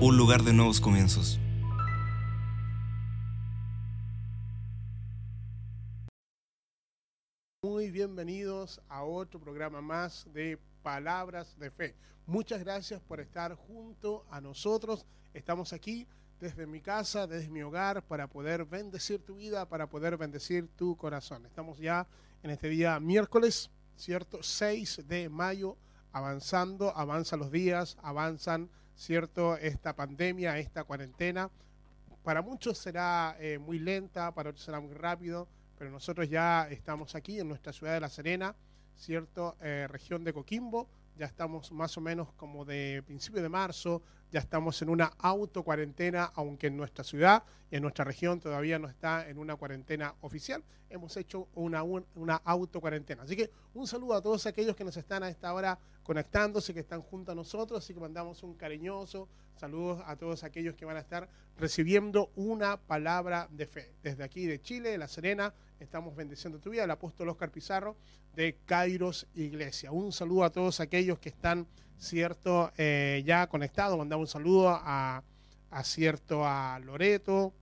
un lugar de nuevos comienzos. Muy bienvenidos a otro programa más de Palabras de Fe. Muchas gracias por estar junto a nosotros. Estamos aquí desde mi casa, desde mi hogar, para poder bendecir tu vida, para poder bendecir tu corazón. Estamos ya en este día miércoles, ¿cierto? 6 de mayo, avanzando, avanzan los días, avanzan, ¿cierto? Esta pandemia, esta cuarentena. Para muchos será eh, muy lenta, para otros será muy rápido, pero nosotros ya estamos aquí en nuestra ciudad de La Serena, ¿cierto? Eh, región de Coquimbo, ya estamos más o menos como de principio de marzo, ya estamos en una auto cuarentena, aunque en nuestra ciudad y en nuestra región todavía no está en una cuarentena oficial. Hemos hecho una, un- una auto cuarentena. Así que un saludo a todos aquellos que nos están a esta hora conectándose, que están junto a nosotros. Así que mandamos un cariñoso saludos a todos aquellos que van a estar recibiendo una palabra de fe. Desde aquí de Chile, de La Serena, estamos bendiciendo tu vida. El apóstol Oscar Pizarro de Kairos Iglesia. Un saludo a todos aquellos que están, cierto, eh, ya conectados. Mandamos un saludo a, cierto, a Loreto,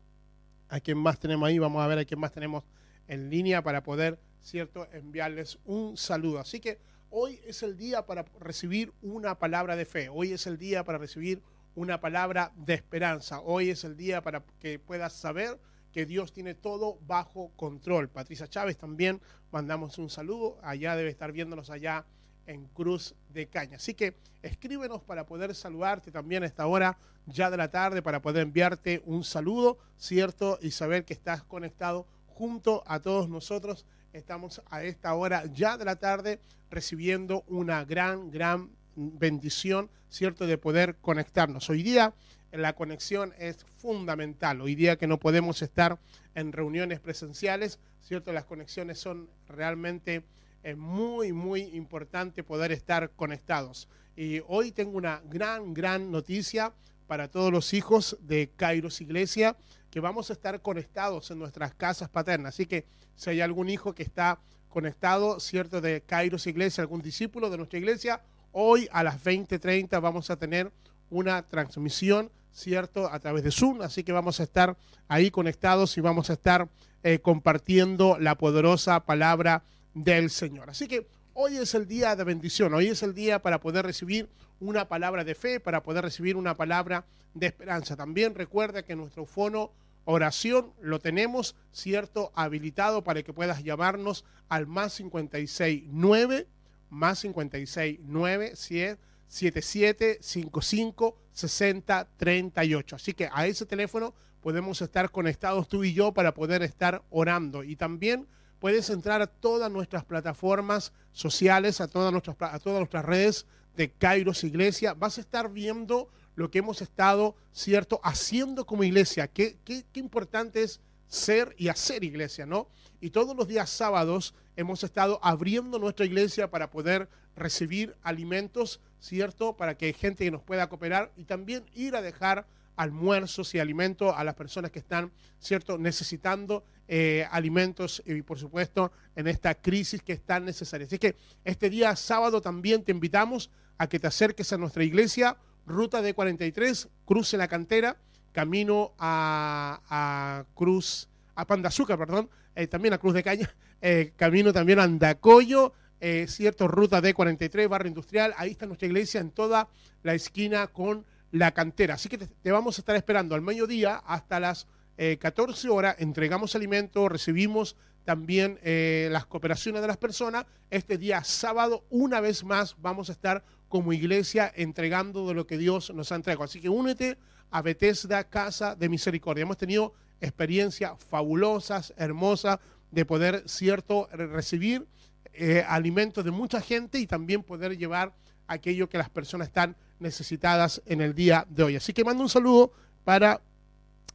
a quien más tenemos ahí. Vamos a ver a quién más tenemos en línea para poder, cierto, enviarles un saludo. Así que hoy es el día para recibir una palabra de fe. Hoy es el día para recibir una palabra de esperanza. Hoy es el día para que puedas saber que Dios tiene todo bajo control. Patricia Chávez también mandamos un saludo. Allá debe estar viéndonos allá en Cruz de Caña. Así que escríbenos para poder saludarte también a esta hora ya de la tarde, para poder enviarte un saludo, ¿cierto? Y saber que estás conectado junto a todos nosotros. Estamos a esta hora ya de la tarde recibiendo una gran, gran bendición, ¿cierto? De poder conectarnos. Hoy día la conexión es fundamental. Hoy día que no podemos estar en reuniones presenciales, ¿cierto? Las conexiones son realmente eh, muy, muy importante poder estar conectados. Y hoy tengo una gran, gran noticia para todos los hijos de Kairos Iglesia, que vamos a estar conectados en nuestras casas paternas. Así que si hay algún hijo que está conectado, ¿cierto? De Kairos Iglesia, algún discípulo de nuestra iglesia, hoy a las 20:30 vamos a tener una transmisión, ¿cierto? A través de Zoom, así que vamos a estar ahí conectados y vamos a estar eh, compartiendo la poderosa palabra del Señor. Así que hoy es el día de bendición, hoy es el día para poder recibir una palabra de fe, para poder recibir una palabra de esperanza. También recuerda que nuestro fono oración lo tenemos, ¿cierto? Habilitado para que puedas llamarnos al más 569, más 569, 77 55 60 38. Así que a ese teléfono podemos estar conectados tú y yo para poder estar orando. Y también puedes entrar a todas nuestras plataformas sociales, a todas nuestras, a todas nuestras redes de Kairos Iglesia. Vas a estar viendo lo que hemos estado, ¿cierto?, haciendo como iglesia. Qué, qué, qué importante es ser y hacer iglesia, ¿no? Y todos los días sábados hemos estado abriendo nuestra iglesia para poder recibir alimentos, ¿cierto? Para que gente que nos pueda cooperar y también ir a dejar almuerzos y alimentos a las personas que están, ¿cierto?, necesitando eh, alimentos y, por supuesto, en esta crisis que es tan necesaria. Así que este día sábado también te invitamos a que te acerques a nuestra iglesia, ruta de 43, cruce la cantera, camino a, a Cruz, a Pan de Azúcar, perdón, eh, también a Cruz de Caña, eh, camino también a Andacoyo, eh, cierto, ruta de 43, barrio industrial, ahí está nuestra iglesia en toda la esquina con la cantera. Así que te, vamos a estar esperando al mediodía hasta las eh, 14 horas, entregamos alimentos, recibimos también eh, las cooperaciones de las personas. Este día sábado, una vez más, vamos a estar como iglesia entregando de lo que Dios nos ha entregado. Así que únete a Bethesda Casa de Misericordia. Hemos tenido experiencias fabulosas, hermosas, de poder, cierto, recibir eh, alimentos de mucha gente y también poder llevar aquello que las personas están necesitadas en el día de hoy. Así que mando un saludo para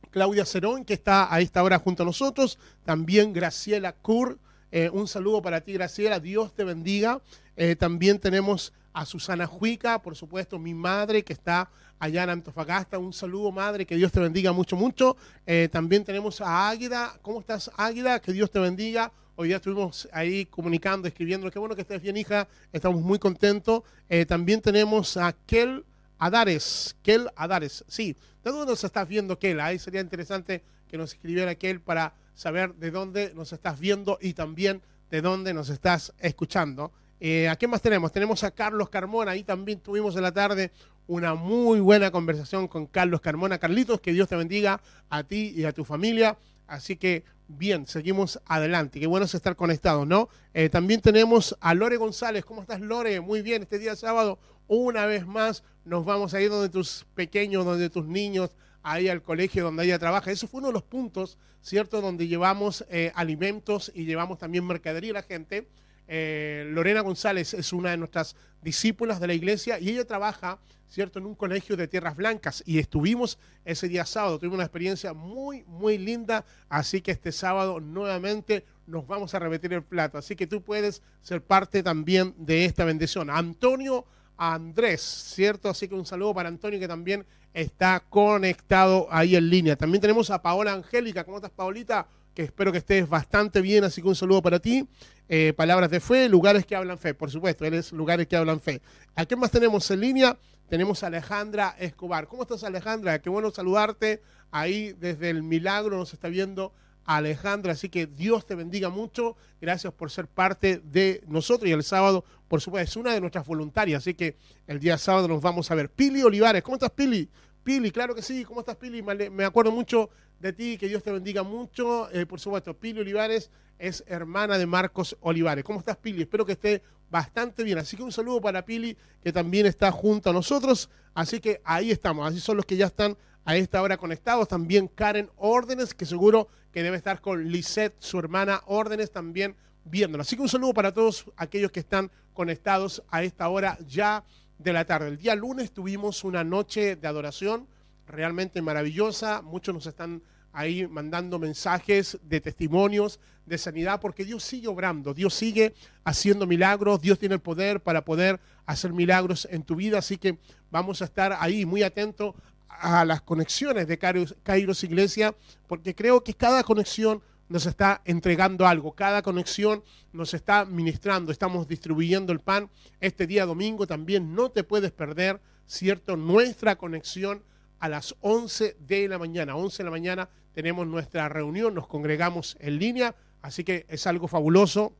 Claudia Cerón, que está a esta hora junto a nosotros. También Graciela Kur. Eh, un saludo para ti, Graciela. Dios te bendiga. Eh, también tenemos a Susana Juica, por supuesto, mi madre, que está allá en Antofagasta. Un saludo, madre, que Dios te bendiga mucho, mucho. Eh, también tenemos a Águida. ¿Cómo estás, Águida? Que Dios te bendiga. Hoy día estuvimos ahí comunicando, escribiendo. Qué bueno que estés bien, hija. Estamos muy contentos. Eh, también tenemos a Kel Adares. Kel Adares. Sí, ¿de dónde nos estás viendo, Kel? Ahí sería interesante que nos escribiera Kel para saber de dónde nos estás viendo y también de dónde nos estás escuchando. Eh, ¿A qué más tenemos? Tenemos a Carlos Carmona. Ahí también tuvimos en la tarde una muy buena conversación con Carlos Carmona. Carlitos, que Dios te bendiga a ti y a tu familia. Así que bien, seguimos adelante. Qué bueno es estar conectados, ¿no? Eh, también tenemos a Lore González. ¿Cómo estás, Lore? Muy bien, este día sábado, una vez más, nos vamos a ir donde tus pequeños, donde tus niños, ahí al colegio donde ella trabaja. Eso fue uno de los puntos, ¿cierto? Donde llevamos eh, alimentos y llevamos también mercadería a la gente. Eh, Lorena González es una de nuestras discípulas de la iglesia y ella trabaja, ¿cierto?, en un colegio de Tierras Blancas y estuvimos ese día sábado, tuvimos una experiencia muy, muy linda, así que este sábado nuevamente nos vamos a repetir el plato, así que tú puedes ser parte también de esta bendición. Antonio Andrés, ¿cierto? Así que un saludo para Antonio que también está conectado ahí en línea. También tenemos a Paola Angélica, ¿cómo estás, Paolita? Que espero que estés bastante bien, así que un saludo para ti. Eh, palabras de fe, lugares que hablan fe, por supuesto, eres lugares que hablan fe. ¿A qué más tenemos en línea? Tenemos a Alejandra Escobar. ¿Cómo estás, Alejandra? Qué bueno saludarte. Ahí desde el milagro nos está viendo Alejandra, así que Dios te bendiga mucho. Gracias por ser parte de nosotros y el sábado, por supuesto, es una de nuestras voluntarias, así que el día sábado nos vamos a ver. Pili Olivares, ¿cómo estás, Pili? Pili, claro que sí. ¿Cómo estás, Pili? Me acuerdo mucho de ti, que Dios te bendiga mucho. Eh, por supuesto, Pili Olivares es hermana de Marcos Olivares. ¿Cómo estás, Pili? Espero que esté bastante bien. Así que un saludo para Pili, que también está junto a nosotros. Así que ahí estamos. Así son los que ya están a esta hora conectados. También Karen Órdenes, que seguro que debe estar con Lisette, su hermana Órdenes, también viéndolo. Así que un saludo para todos aquellos que están conectados a esta hora ya de la tarde. El día lunes tuvimos una noche de adoración realmente maravillosa. Muchos nos están ahí mandando mensajes de testimonios de sanidad, porque Dios sigue obrando, Dios sigue haciendo milagros, Dios tiene el poder para poder hacer milagros en tu vida, así que vamos a estar ahí muy atentos a las conexiones de Kairos Iglesia, porque creo que cada conexión nos está entregando algo, cada conexión nos está ministrando, estamos distribuyendo el pan. Este día domingo también no te puedes perder, ¿cierto? Nuestra conexión a las 11 de la mañana. 11 de la mañana tenemos nuestra reunión, nos congregamos en línea, así que es algo fabuloso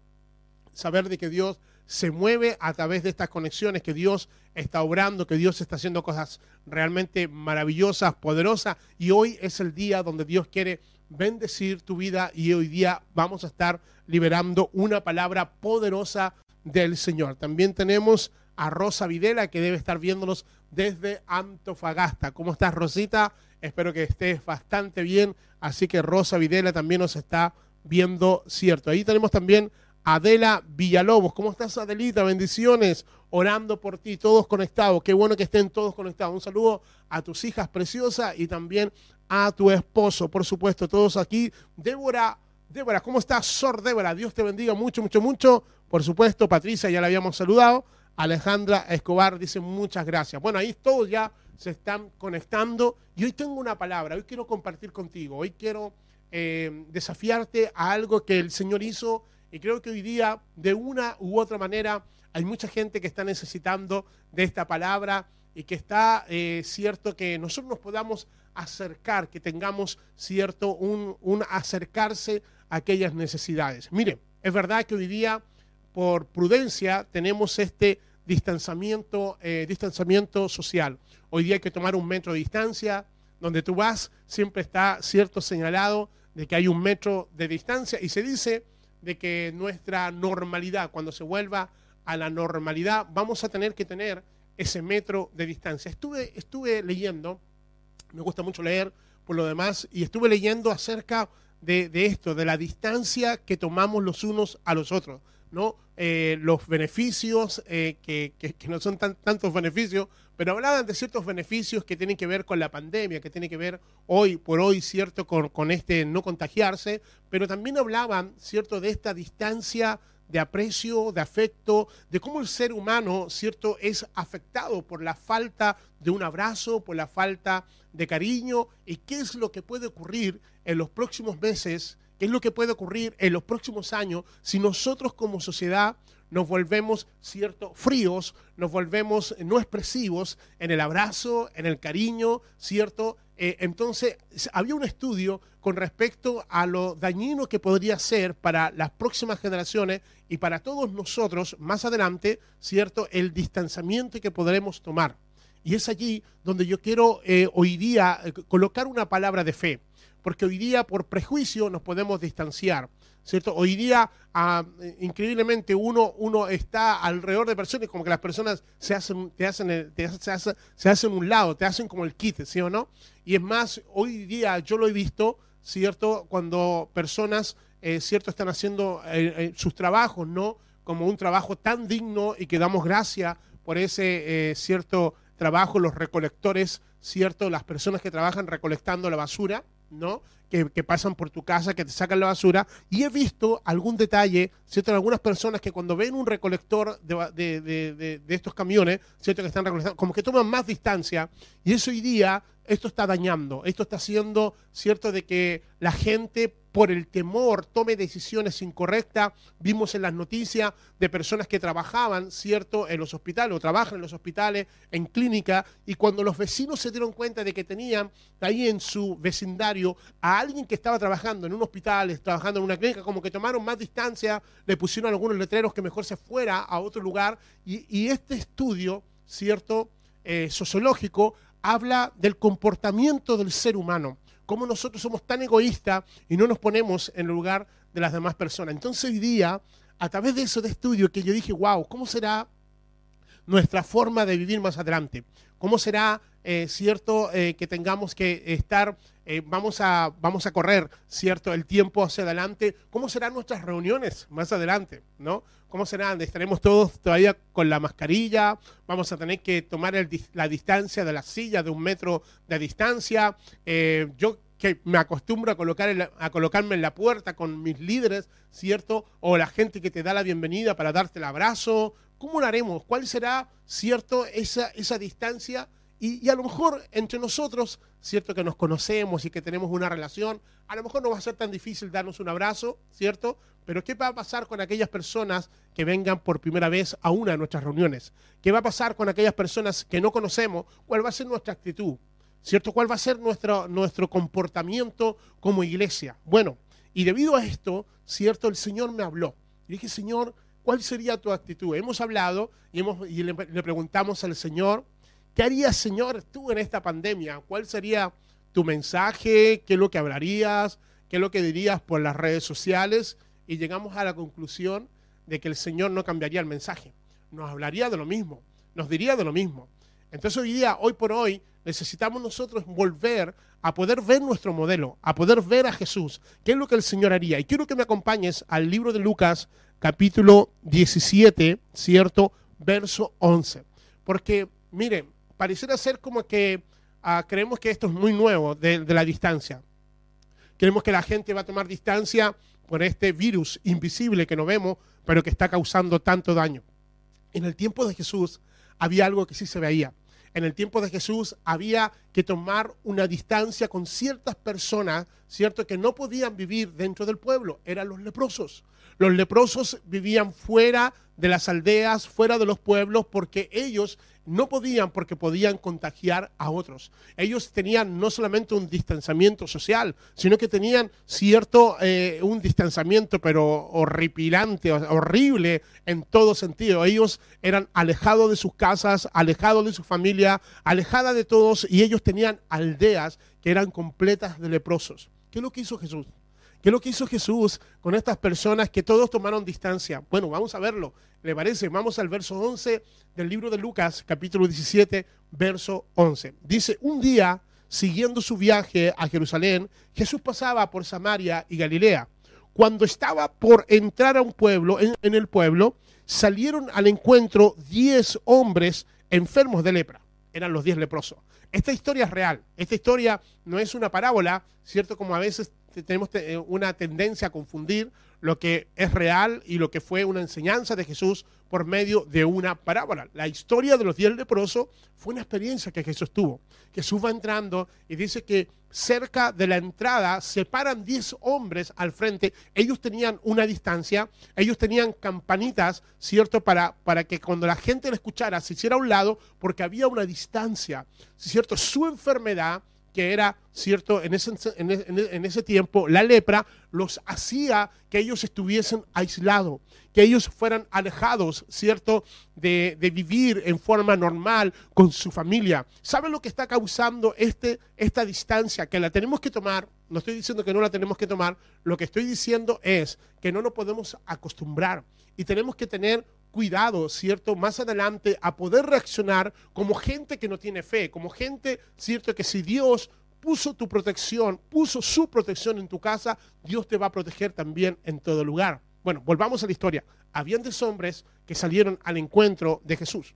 saber de que Dios se mueve a través de estas conexiones, que Dios está obrando, que Dios está haciendo cosas realmente maravillosas, poderosas, y hoy es el día donde Dios quiere bendecir tu vida y hoy día vamos a estar liberando una palabra poderosa del Señor. También tenemos a Rosa Videla que debe estar viéndonos desde Antofagasta. ¿Cómo estás, Rosita? Espero que estés bastante bien. Así que Rosa Videla también nos está viendo, cierto. Ahí tenemos también Adela Villalobos. ¿Cómo estás, Adelita? Bendiciones. Orando por ti, todos conectados. Qué bueno que estén todos conectados. Un saludo a tus hijas preciosas y también a tu esposo, por supuesto, todos aquí. Débora, Débora, ¿cómo estás, Sor Débora? Dios te bendiga mucho, mucho, mucho. Por supuesto, Patricia, ya la habíamos saludado. Alejandra Escobar dice muchas gracias. Bueno, ahí todos ya se están conectando y hoy tengo una palabra, hoy quiero compartir contigo, hoy quiero eh, desafiarte a algo que el Señor hizo y creo que hoy día de una u otra manera hay mucha gente que está necesitando de esta palabra y que está eh, cierto que nosotros nos podamos acercar, que tengamos cierto un, acercarse a aquellas necesidades. Mire, es verdad que hoy día por prudencia tenemos este distanciamiento, eh, distanciamiento social. Hoy día hay que tomar un metro de distancia, donde tú vas siempre está cierto señalado de que hay un metro de distancia y se dice de que nuestra normalidad, cuando se vuelva a la normalidad, vamos a tener que tener ese metro de distancia. Estuve, estuve leyendo, me gusta mucho leer por lo demás, y estuve leyendo acerca de, de esto, de la distancia que tomamos los unos a los otros. ¿no? Eh, los beneficios, eh, que, no son tantos beneficios, pero hablaban de ciertos beneficios que tienen que ver con la pandemia, que tienen que ver hoy por hoy, ¿cierto?, con, este no contagiarse, pero también hablaban, ¿cierto?, de esta distancia de aprecio, de afecto, de cómo el ser humano, ¿cierto?, es afectado por la falta de un abrazo, por la falta de cariño y qué es lo que puede ocurrir en los próximos meses, qué es lo que puede ocurrir en los próximos años si nosotros como sociedad nos volvemos, ¿cierto?, fríos, nos volvemos no expresivos en el abrazo, en el cariño, ¿cierto? Eh, entonces, había un estudio con respecto a lo dañino que podría ser para las próximas generaciones y para todos nosotros más adelante, ¿cierto?, el distanciamiento que podremos tomar. Y es allí donde yo quiero eh, hoy día eh, colocar una palabra de fe, porque hoy día por prejuicio nos podemos distanciar. ¿Cierto? Hoy día, ah, increíblemente, uno, uno está alrededor de personas, como que las personas se hacen, te hacen, se, hacen, se hacen un lado, te hacen como el kit, ¿sí o no? Y es más, hoy día yo lo he visto, ¿cierto? Cuando personas, eh, ¿cierto? Están haciendo sus trabajos, ¿no? Como un trabajo tan digno y que damos gracias por ese, cierto, trabajo, los recolectores, ¿cierto? Las personas que trabajan recolectando la basura, ¿no? Que, pasan por tu casa, que te sacan la basura. Y he visto algún detalle, ¿cierto? En algunas personas que cuando ven un recolector de, de, estos camiones, ¿cierto? Que están recolectando, como que toman más distancia. Y eso hoy día, esto está dañando, esto está haciendo, ¿cierto? De que la gente por el temor tome decisiones incorrectas. Vimos en las noticias de personas que trabajaban, ¿cierto?, en los hospitales o trabajan en los hospitales, en clínica, y cuando los vecinos se dieron cuenta de que tenían ahí en su vecindario a alguien que estaba trabajando en un hospital, trabajando en una clínica, como que tomaron más distancia, le pusieron algunos letreros que mejor se fuera a otro lugar, y, este estudio, ¿cierto?, eh, sociológico, habla del comportamiento del ser humano cómo nosotros somos tan egoístas y no nos ponemos en el lugar de las demás personas. Entonces hoy día, a través de eso de estudio, que yo dije, wow, ¿cómo será nuestra forma de vivir más adelante? ¿Cómo será, eh, cierto, eh, que tengamos que estar, eh, vamos, a, vamos a correr, cierto, el tiempo hacia adelante? ¿Cómo serán nuestras reuniones más adelante? ¿No? ¿Cómo serán? Estaremos todos todavía con la mascarilla, vamos a tener que tomar la distancia de la silla de un metro de distancia. yo que me acostumbro a, colocar a colocarme en la puerta con mis líderes, ¿cierto? O la gente que te da la bienvenida para darte el abrazo, ¿Cómo lo haremos? ¿Cuál será, cierto, esa, esa distancia? Y, a lo mejor entre nosotros, cierto que nos conocemos y que tenemos una relación, a lo mejor no va a ser tan difícil darnos un abrazo, ¿cierto? Pero ¿qué va a pasar con aquellas personas que vengan por primera vez a una de nuestras reuniones? ¿Qué va a pasar con aquellas personas que no conocemos? ¿Cuál va a ser nuestra actitud? ¿Cierto? ¿Cuál va a ser nuestro, nuestro comportamiento como iglesia? Bueno, y debido a esto, ¿cierto? El Señor me habló. Y dije, Señor, ¿Cuál sería tu actitud? Hemos hablado y, hemos, y le, preguntamos al Señor, ¿qué harías, Señor, tú en esta pandemia? ¿Cuál sería tu mensaje? ¿Qué es lo que hablarías? ¿Qué es lo que dirías por las redes sociales? Y llegamos a la conclusión de que el Señor no cambiaría el mensaje. Nos hablaría de lo mismo, nos diría de lo mismo. Entonces hoy día, hoy por hoy, necesitamos nosotros volver a poder ver nuestro modelo, a poder ver a Jesús, qué es lo que el Señor haría. Y quiero que me acompañes al libro de Lucas, capítulo 17, ¿cierto? Verso 11. Porque, miren, pareciera ser como que ah, creemos que esto es muy nuevo de, de la distancia. Creemos que la gente va a tomar distancia por este virus invisible que no vemos, pero que está causando tanto daño. En el tiempo de Jesús había algo que sí se veía. En el tiempo de Jesús había que tomar una distancia con ciertas personas, cierto, que no podían vivir dentro del pueblo, eran los leprosos. Los leprosos vivían fuera de las aldeas, fuera de los pueblos, porque ellos no podían, porque podían contagiar a otros. Ellos tenían no solamente un distanciamiento social, sino que tenían cierto, eh, un distanciamiento, pero horripilante, horrible en todo sentido. Ellos eran alejados de sus casas, alejados de su familia, alejadas de todos, y ellos tenían aldeas que eran completas de leprosos. ¿Qué es lo que hizo Jesús? ¿Qué es lo que hizo Jesús con estas personas que todos tomaron distancia? Bueno, vamos a verlo. ¿Le parece? Vamos al verso 11 del libro de Lucas, capítulo 17, verso 11. Dice, un día, siguiendo su viaje a Jerusalén, Jesús pasaba por Samaria y Galilea. Cuando estaba por entrar a un pueblo, en, en el pueblo, salieron al encuentro diez hombres enfermos de lepra. Eran los diez leprosos. Esta historia es real. Esta historia no es una parábola, ¿cierto? Como a veces tenemos te- eh, una tendencia a confundir lo que es real y lo que fue una enseñanza de Jesús por medio de una parábola. La historia de los diez leprosos fue una experiencia que Jesús tuvo. Jesús va entrando y dice que cerca de la entrada se paran 10 hombres al frente. Ellos tenían una distancia, ellos tenían campanitas, ¿cierto? Para, para que cuando la gente le escuchara se hiciera a un lado porque había una distancia, ¿cierto? Su enfermedad que era, cierto, en ese, e- e- en ese tiempo, la lepra los hacía que ellos estuviesen aislados, que ellos fueran alejados, cierto, de, de vivir en forma normal con su familia. ¿Sabe lo que está causando este, esta distancia? Que la tenemos que tomar, no estoy diciendo que no la tenemos que tomar, lo que estoy diciendo es que no nos podemos acostumbrar y tenemos que tener cuidado, ¿cierto? Más adelante a poder reaccionar como gente que no tiene fe, como gente, ¿cierto? Que si Dios puso tu protección, puso su protección en tu casa, Dios te va a proteger también en todo lugar. Bueno, volvamos a la historia. Habían dos hombres que salieron al encuentro de Jesús.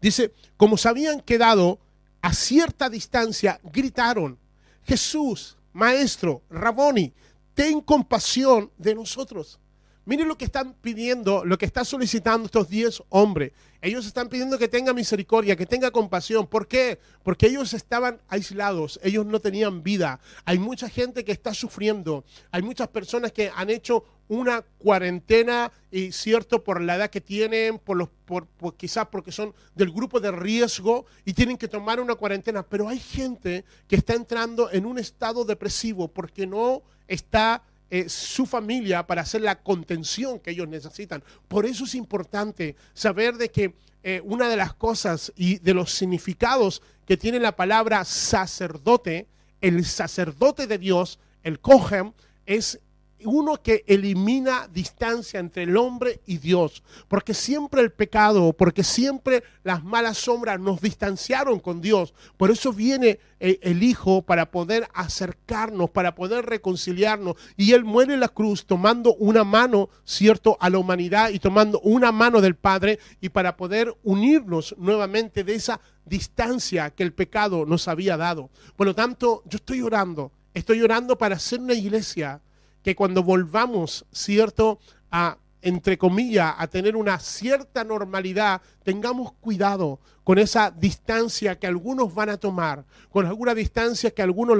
Dice, como se habían quedado a cierta distancia, gritaron, Jesús, Maestro, Raboni, ten compasión de nosotros. Miren lo que están pidiendo, lo que está solicitando estos 10 hombres. Ellos están pidiendo que tenga misericordia, que tenga compasión. ¿Por qué? Porque ellos estaban aislados, ellos no tenían vida. Hay mucha gente que está sufriendo. Hay muchas personas que han hecho una cuarentena y cierto por la edad que tienen, por los, por- quizás porque son del grupo de riesgo y tienen que tomar una cuarentena. Pero hay gente que está entrando en un estado depresivo porque no está eh, su familia para hacer la contención que ellos necesitan. Por eso es importante saber de que eh, una de las cosas y de los significados que tiene la palabra sacerdote, el sacerdote de Dios, el Kohen, es uno que elimina distancia entre el hombre y Dios, porque siempre el pecado, porque siempre las malas sombras nos distanciaron con Dios. Por eso viene eh, el Hijo para poder acercarnos, para poder reconciliarnos. Y Él muere en la cruz tomando una mano, cierto, a la humanidad y tomando una mano del Padre y para poder unirnos nuevamente de esa distancia que el pecado nos había dado. Por lo tanto, yo estoy orando, estoy orando para ser una iglesia que cuando volvamos, cierto, a, entre comillas, a tener una cierta normalidad, tengamos cuidado con esa distancia que algunos van a tomar, con alguna distancia que algunos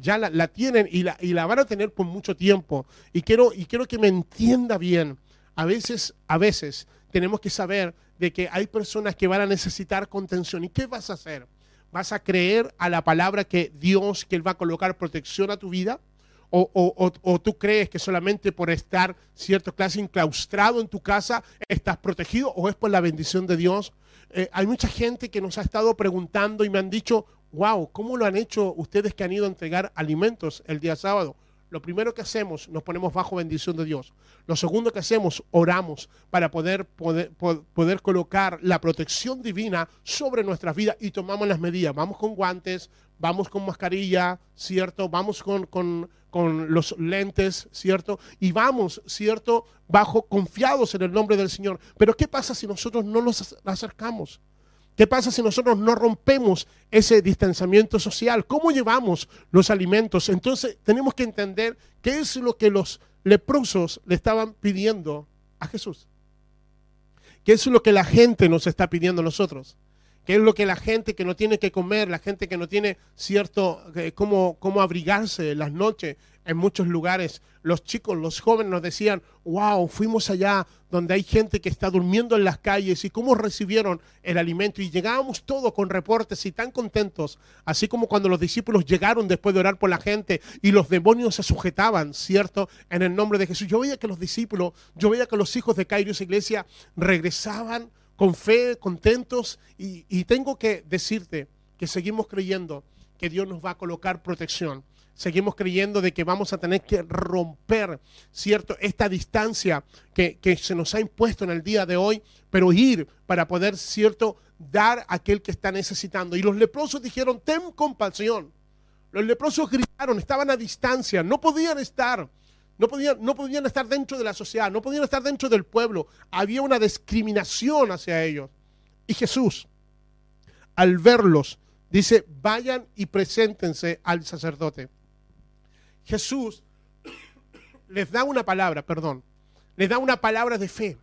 ya la, tienen y y la van a tener por mucho tiempo. Y quiero, y quiero que me entienda bien. A veces, a veces tenemos que saber de que hay personas que van a necesitar contención. ¿Y qué vas a hacer? ¿Vas a creer a la palabra que Dios, que Él va a colocar protección a tu vida? O, o- o- o tú crees que solamente por estar cierto clase enclaustrado en tu casa estás protegido o es por la bendición de Dios? Eh, hay mucha gente que nos ha estado preguntando y me han dicho, wow, ¿cómo lo han hecho ustedes que han ido a entregar alimentos el día sábado? Lo primero que hacemos, nos ponemos bajo bendición de Dios. Lo segundo que hacemos, oramos para poder, poder, po- poder colocar la protección divina sobre nuestras vidas y tomamos las medidas. Vamos con guantes, vamos con mascarilla, ¿cierto? Vamos con, con, con los lentes, ¿cierto? Y vamos, ¿cierto? Bajo confiados en el nombre del Señor. Pero ¿qué pasa si nosotros no nos ac- acercamos? ¿Qué pasa si nosotros no rompemos ese distanciamiento social? ¿Cómo llevamos los alimentos? Entonces tenemos que entender qué es lo que los leprosos le estaban pidiendo a Jesús. ¿Qué es lo que la gente nos está pidiendo a nosotros? ¿Qué es lo que la gente que no tiene que comer, la gente que no tiene cierto eh, cómo, cómo abrigarse las noches en muchos lugares? Los chicos, los jóvenes nos decían, wow, fuimos allá donde hay gente que está durmiendo en las calles y cómo recibieron el alimento. Y llegábamos todos con reportes y tan contentos, así como cuando los discípulos llegaron después de orar por la gente y los demonios se sujetaban, ¿cierto? En el nombre de Jesús. Yo veía que los discípulos, yo veía que los hijos de Kairos Iglesia regresaban con fe, contentos, y tengo que decirte que seguimos creyendo que Dios nos va a colocar protección. Seguimos creyendo de que vamos a tener que romper, ¿cierto? Esta distancia que, se nos ha impuesto en el día de hoy, pero ir para poder, ¿cierto? Dar a aquel que está necesitando. Y los leprosos dijeron, ten compasión. Los leprosos gritaron, estaban a distancia, no podían estar. No podían, no podían estar dentro de la sociedad, no podían estar dentro del pueblo. Había una discriminación hacia ellos. Y Jesús, al verlos, dice, vayan y preséntense al sacerdote. Jesús les da una palabra, perdón, les da una palabra de fe,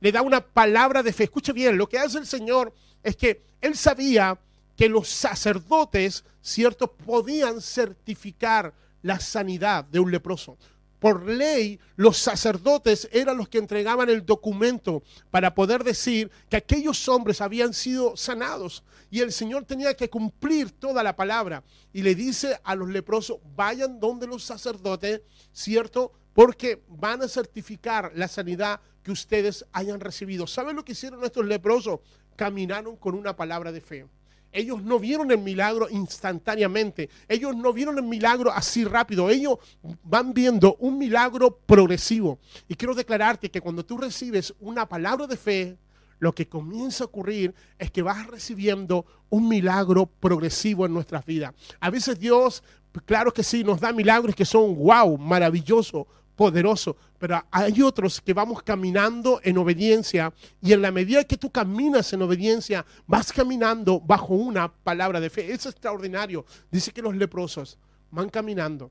le da una palabra de fe. Escuche bien, lo que hace el Señor es que Él sabía que los sacerdotes, ¿cierto?, podían certificar la sanidad de un leproso. Por ley, los sacerdotes eran los que entregaban el documento para poder decir que aquellos hombres habían sido sanados. Y el Señor tenía que cumplir toda la palabra. Y le dice a los leprosos, vayan donde los sacerdotes, ¿cierto? Porque van a certificar la sanidad que ustedes hayan recibido. ¿Saben lo que hicieron estos leprosos? Caminaron con una palabra de fe. Ellos no vieron el milagro instantáneamente. Ellos no vieron el milagro así rápido. Ellos van viendo un milagro progresivo. Y quiero declararte que cuando tú recibes una palabra de fe, lo que comienza a ocurrir es que vas recibiendo un milagro progresivo en nuestras vidas. A veces Dios, claro que sí, nos da milagros que son wow, maravillosos, poderoso, pero hay otros que vamos caminando en obediencia y en la medida que tú caminas en obediencia, vas caminando bajo una palabra de fe. Es extraordinario. Dice que los leprosos van caminando,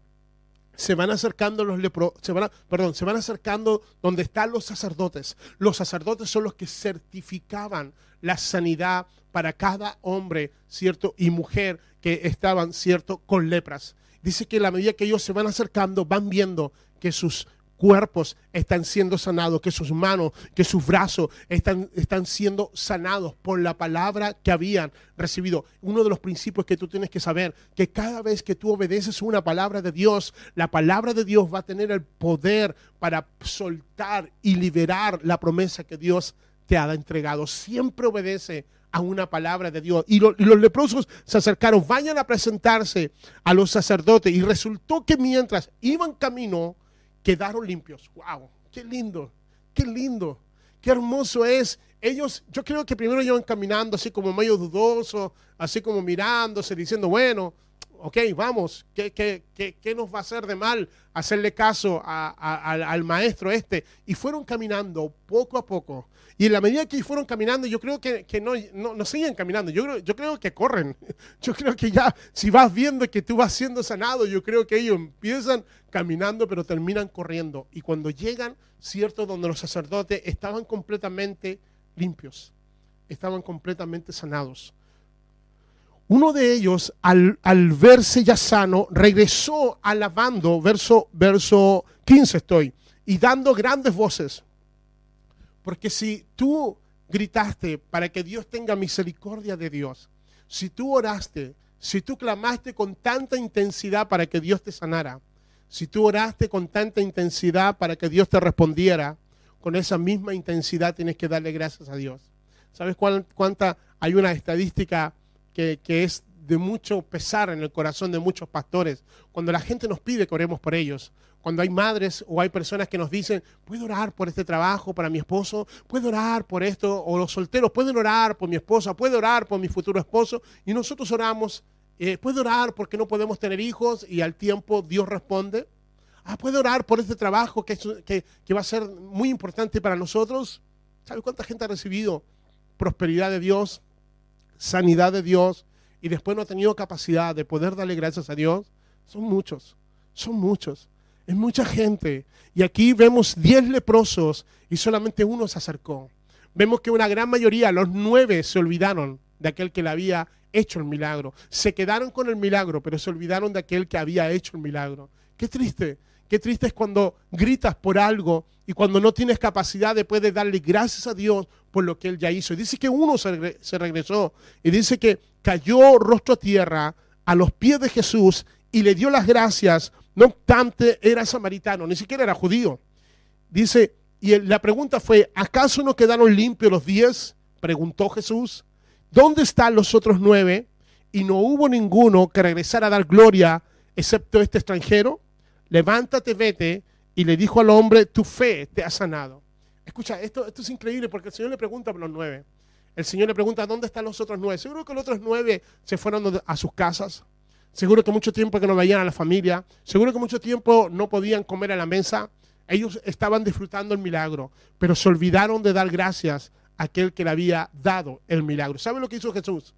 se van acercando los leprosos, se van perdón, se van acercando donde están los sacerdotes. Los sacerdotes son los que certificaban la sanidad para cada hombre, ¿cierto? Y mujer que estaban, ¿cierto? Con lepras. Dice que la medida que ellos se van acercando, van viendo que sus cuerpos están siendo sanados, que sus manos, que sus brazos están, están siendo sanados por la palabra que habían recibido. Uno de los principios que tú tienes que saber, que cada vez que tú obedeces una palabra de Dios, la palabra de Dios va a tener el poder para soltar y liberar la promesa que Dios te ha entregado. Siempre obedece a una palabra de Dios. Y, los leprosos se acercaron, vayan a presentarse a los sacerdotes. Y resultó que mientras iban camino, quedaron limpios. ¡Wow! ¡Qué lindo! ¡Qué lindo! ¡Qué hermoso es! Ellos, yo creo que primero iban caminando así como medio dudoso, así como mirándose, diciendo, bueno, ok, vamos, ¿qué, qué, qué, qué nos va a hacer de mal hacerle caso al, al maestro este? Y fueron caminando poco a poco. Y en la medida que fueron caminando, yo creo que, que no, no, no, siguen caminando, yo creo, yo creo que corren. Yo creo que ya, si vas viendo que tú vas siendo sanado, yo creo que ellos empiezan caminando, pero terminan corriendo. Y cuando llegan, cierto, donde los sacerdotes estaban completamente limpios, estaban completamente sanados. Uno de ellos, al, al, verse ya sano, regresó alabando, verso, verso 15 estoy, y dando grandes voces. Porque si tú gritaste para que Dios tenga misericordia de Dios, si tú oraste, si tú clamaste con tanta intensidad para que Dios te sanara, si tú oraste con tanta intensidad para que Dios te respondiera, con esa misma intensidad tienes que darle gracias a Dios. ¿Sabes cuánta? Hay una estadística que, es de mucho pesar en el corazón de muchos pastores. Cuando la gente nos pide que oremos por ellos, cuando hay madres o hay personas que nos dicen, puedo orar por este trabajo para mi esposo, puedo orar por esto, o los solteros pueden orar por mi esposa, puedo orar por mi futuro esposo, y nosotros oramos, eh, puedo orar porque no podemos tener hijos y al tiempo Dios responde. Ah, puedo orar por este trabajo que, que, que va a ser muy importante para nosotros. ¿Sabe cuánta gente ha recibido prosperidad de Dios, sanidad de Dios, y después no ha tenido capacidad de poder darle gracias a Dios? Son muchos, son muchos. Es mucha gente. Y aquí vemos diez leprosos y solamente uno se acercó. Vemos que una gran mayoría, los nueve, se olvidaron de aquel que le había hecho el milagro. Se quedaron con el milagro, pero se olvidaron de aquel que había hecho el milagro. Qué triste. Qué triste es cuando gritas por algo y cuando no tienes capacidad de poder darle gracias a Dios por lo que Él ya hizo. Y dice que uno se, se regresó y dice que cayó rostro a tierra a los pies de Jesús y le dio las gracias no obstante, era samaritano, ni siquiera era judío. Dice, y la pregunta fue, ¿acaso no quedaron limpios los diez? Preguntó Jesús. ¿Dónde están los otros nueve? Y no hubo ninguno que regresara a dar gloria, excepto este extranjero. Levántate, vete. Y le dijo al hombre, tu fe te ha sanado. Escucha, esto, esto es increíble porque el Señor le pregunta por los nueve. El Señor le pregunta, ¿dónde están los otros nueve? Seguro que los otros nueve se fueron a sus casas Seguro que mucho tiempo que no veían a la familia. Seguro que mucho tiempo no podían comer a la mesa. Ellos estaban disfrutando el milagro, pero se olvidaron de dar gracias a aquel que le había dado el milagro. ¿Saben lo que hizo Jesús?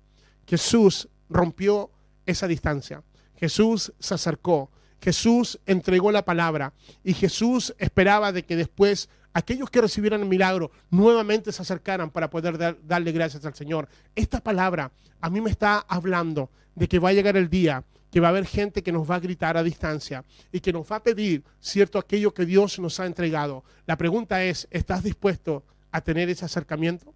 Jesús rompió esa distancia. Jesús se acercó Jesús entregó la palabra y Jesús esperaba de que después aquellos que recibieran el milagro nuevamente se acercaran para poder dar- darle gracias al Señor. Esta palabra a mí me está hablando de que va a llegar el día que va a haber gente que nos va a gritar a distancia y que nos va a pedir, cierto, aquello que Dios nos ha entregado. La pregunta es, ¿estás dispuesto a tener ese acercamiento?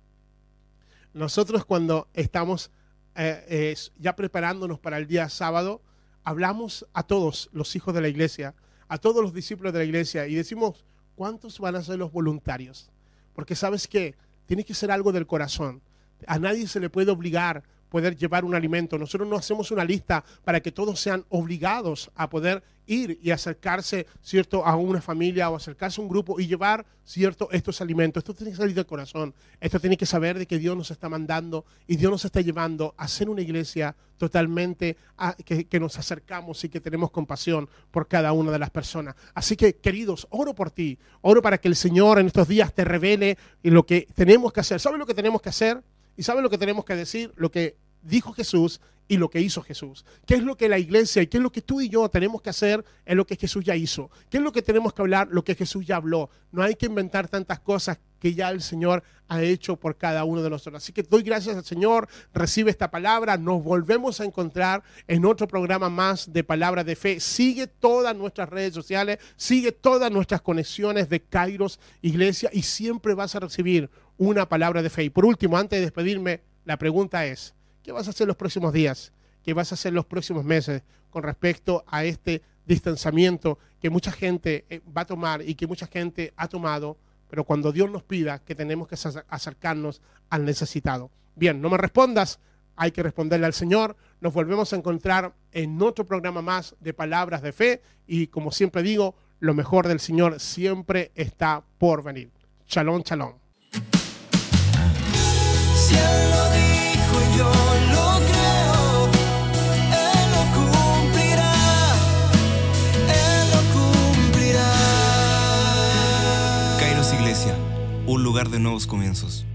Nosotros cuando estamos eh, eh, ya preparándonos para el día sábado, hablamos a todos los hijos de la iglesia, a todos los discípulos de la iglesia y decimos, ¿cuántos van a ser los voluntarios? Porque sabes que tiene que ser algo del corazón. A nadie se le puede obligar poder llevar un alimento. Nosotros no hacemos una lista para que todos sean obligados a poder ir y acercarse, ¿cierto?, a una familia o acercarse a un grupo y llevar, ¿cierto?, estos alimentos. Esto tiene que salir del corazón. Esto tiene que saber de que Dios nos está mandando y Dios nos está llevando a ser una iglesia totalmente a- que, que nos acercamos y que tenemos compasión por cada una de las personas. Así que, queridos, oro por ti. Oro para que el Señor en estos días te revele lo que tenemos que hacer. ¿Sabes lo que tenemos que hacer? ¿Y sabes lo que tenemos que decir? Lo que dijo Jesús y lo que hizo Jesús. ¿Qué es lo que la iglesia y qué es lo que tú y yo tenemos que hacer en lo que Jesús ya hizo? ¿Qué es lo que tenemos que hablar? Lo que Jesús ya habló. No hay que inventar tantas cosas que ya el Señor ha hecho por cada uno de nosotros. Así que doy gracias al Señor, recibe esta palabra, nos volvemos a encontrar en otro programa más de Palabra de Fe. Sigue todas nuestras redes sociales, sigue todas nuestras conexiones de Kairos Iglesia y siempre vas a recibir una palabra de fe. Y por último, antes de despedirme, la pregunta es, ¿qué vas a hacer los próximos días? ¿Qué vas a hacer los próximos meses con respecto a este distanciamiento que mucha gente eh, va a tomar y que mucha gente ha tomado? Pero cuando Dios nos pida que tenemos que acer- acercarnos al necesitado. Bien, no me respondas, hay que responderle al Señor. Nos volvemos a encontrar en otro programa más de Palabras de Fe y como siempre digo, lo mejor del Señor siempre está por venir. Shalom, shalom. Un lugar de nuevos comienzos.